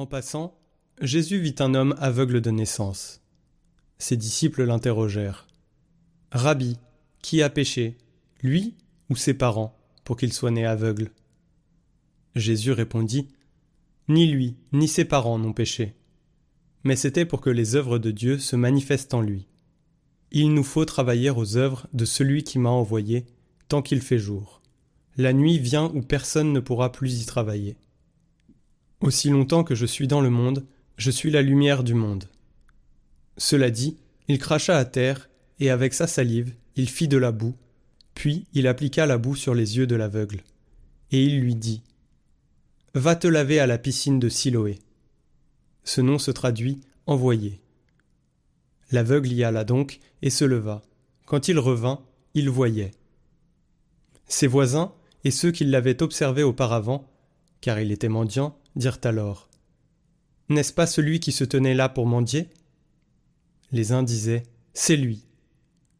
En passant, Jésus vit un homme aveugle de naissance. Ses disciples l'interrogèrent. Rabbi, qui a péché, lui ou ses parents, pour qu'il soit né aveugle? Jésus répondit Ni lui, ni ses parents n'ont péché. Mais c'était pour que les œuvres de Dieu se manifestent en lui. Il nous faut travailler aux œuvres de celui qui m'a envoyé, tant qu'il fait jour. La nuit vient où personne ne pourra plus y travailler. Aussi longtemps que je suis dans le monde, je suis la lumière du monde. Cela dit, il cracha à terre, et avec sa salive, il fit de la boue, puis il appliqua la boue sur les yeux de l'aveugle. Et il lui dit Va te laver à la piscine de Siloé. Ce nom se traduit envoyé. L'aveugle y alla donc et se leva. Quand il revint, il voyait. Ses voisins et ceux qui l'avaient observé auparavant, car il était mendiant, dirent alors N'est-ce pas celui qui se tenait là pour mendier? Les uns disaient C'est lui.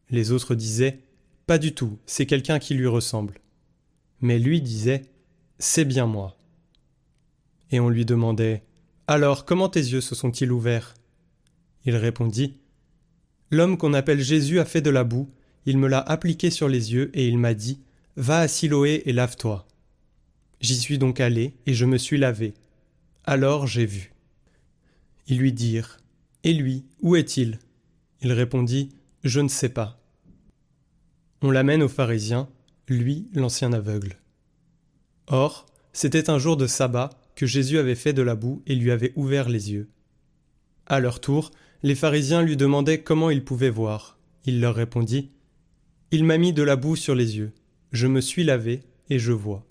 Les autres disaient Pas du tout, c'est quelqu'un qui lui ressemble. Mais lui disait C'est bien moi. Et on lui demandait Alors comment tes yeux se sont-ils ouverts? Il répondit L'homme qu'on appelle Jésus a fait de la boue, il me l'a appliqué sur les yeux et il m'a dit Va à Siloé et lave-toi. J'y suis donc allé et je me suis lavé. Alors j'ai vu. Ils lui dirent Et lui, où est-il? Il répondit Je ne sais pas. On l'amène aux pharisiens, lui, l'ancien aveugle. Or, c'était un jour de sabbat que Jésus avait fait de la boue et lui avait ouvert les yeux. À leur tour, les pharisiens lui demandaient comment il pouvait voir. Il leur répondit Il m'a mis de la boue sur les yeux. Je me suis lavé et je vois.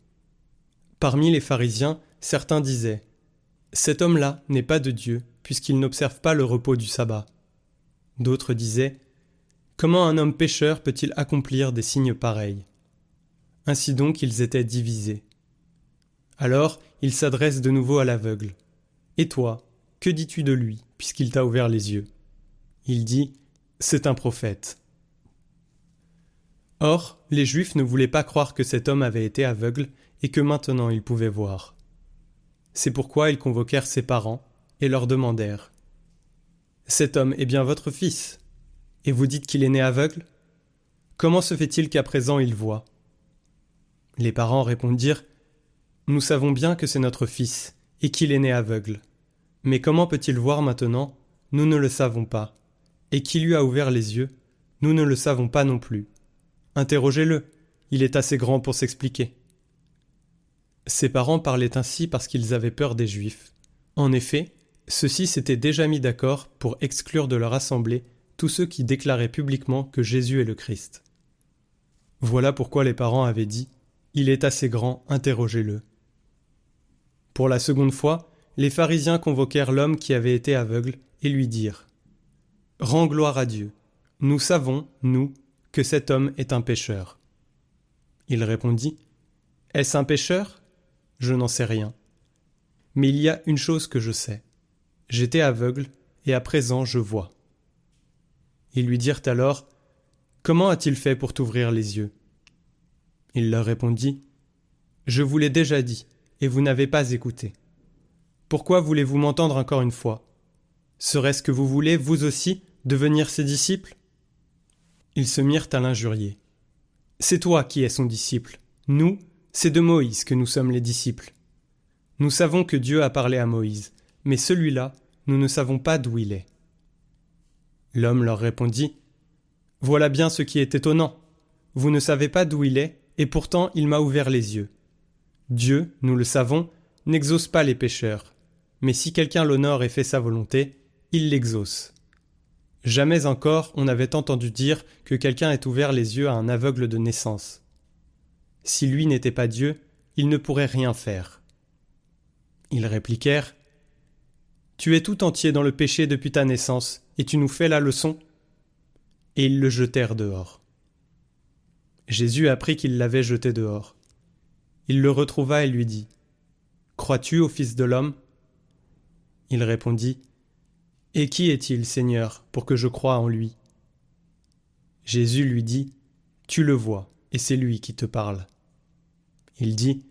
Parmi les pharisiens, certains disaient Cet homme-là n'est pas de Dieu, puisqu'il n'observe pas le repos du sabbat. D'autres disaient Comment un homme pécheur peut-il accomplir des signes pareils? Ainsi donc ils étaient divisés. Alors il s'adresse de nouveau à l'aveugle. Et toi, que dis-tu de lui, puisqu'il t'a ouvert les yeux? Il dit C'est un prophète. Or, les Juifs ne voulaient pas croire que cet homme avait été aveugle et que maintenant il pouvait voir. C'est pourquoi ils convoquèrent ses parents et leur demandèrent Cet homme est bien votre fils, et vous dites qu'il est né aveugle? Comment se fait-il qu'à présent il voit? Les parents répondirent Nous savons bien que c'est notre fils, et qu'il est né aveugle. Mais comment peut-il voir maintenant? Nous ne le savons pas. Et qui lui a ouvert les yeux? Nous ne le savons pas non plus. Interrogez-le, il est assez grand pour s'expliquer. Ses parents parlaient ainsi parce qu'ils avaient peur des Juifs. En effet, ceux-ci s'étaient déjà mis d'accord pour exclure de leur assemblée tous ceux qui déclaraient publiquement que Jésus est le Christ. Voilà pourquoi les parents avaient dit Il est assez grand, interrogez-le. Pour la seconde fois, les pharisiens convoquèrent l'homme qui avait été aveugle et lui dirent Rends gloire à Dieu. Nous savons, nous, que cet homme est un pécheur. Il répondit Est-ce un pécheur? Je n'en sais rien. Mais il y a une chose que je sais. J'étais aveugle, et à présent je vois. Ils lui dirent alors Comment a-t-il fait pour t'ouvrir les yeux? Il leur répondit Je vous l'ai déjà dit, et vous n'avez pas écouté. Pourquoi voulez-vous m'entendre encore une fois? Serait-ce que vous voulez, vous aussi, devenir ses disciples? Ils se mirent à l'injurier. C'est toi qui es son disciple. Nous, c'est de Moïse que nous sommes les disciples. Nous savons que Dieu a parlé à Moïse, mais celui-là, nous ne savons pas d'où il est. L'homme leur répondit Voilà bien ce qui est étonnant. Vous ne savez pas d'où il est, et pourtant il m'a ouvert les yeux. Dieu, nous le savons, n'exauce pas les pécheurs, mais si quelqu'un l'honore et fait sa volonté, il l'exauce. Jamais encore on n'avait entendu dire que quelqu'un ait ouvert les yeux à un aveugle de naissance. Si lui n'était pas Dieu, il ne pourrait rien faire. Ils répliquèrent Tu es tout entier dans le péché depuis ta naissance, et tu nous fais la leçon? Et ils le jetèrent dehors. Jésus apprit qu'il l'avait jeté dehors. Il le retrouva et lui dit Crois-tu au Fils de l'homme? Il répondit Et qui est-il, Seigneur, pour que je croie en lui? Jésus lui dit Tu le vois, et c'est lui qui te parle. Il dit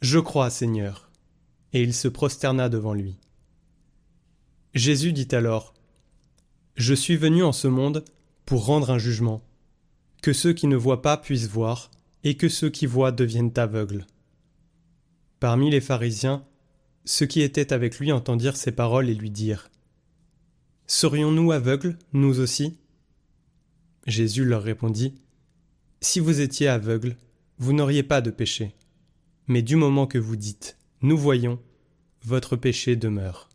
Je crois, Seigneur. Et il se prosterna devant lui. Jésus dit alors Je suis venu en ce monde pour rendre un jugement, que ceux qui ne voient pas puissent voir, et que ceux qui voient deviennent aveugles. Parmi les pharisiens, ceux qui étaient avec lui entendirent ces paroles et lui dirent Serions-nous aveugles, nous aussi? Jésus leur répondit Si vous étiez aveugles, vous n'auriez pas de péché. Mais du moment que vous dites Nous voyons, votre péché demeure.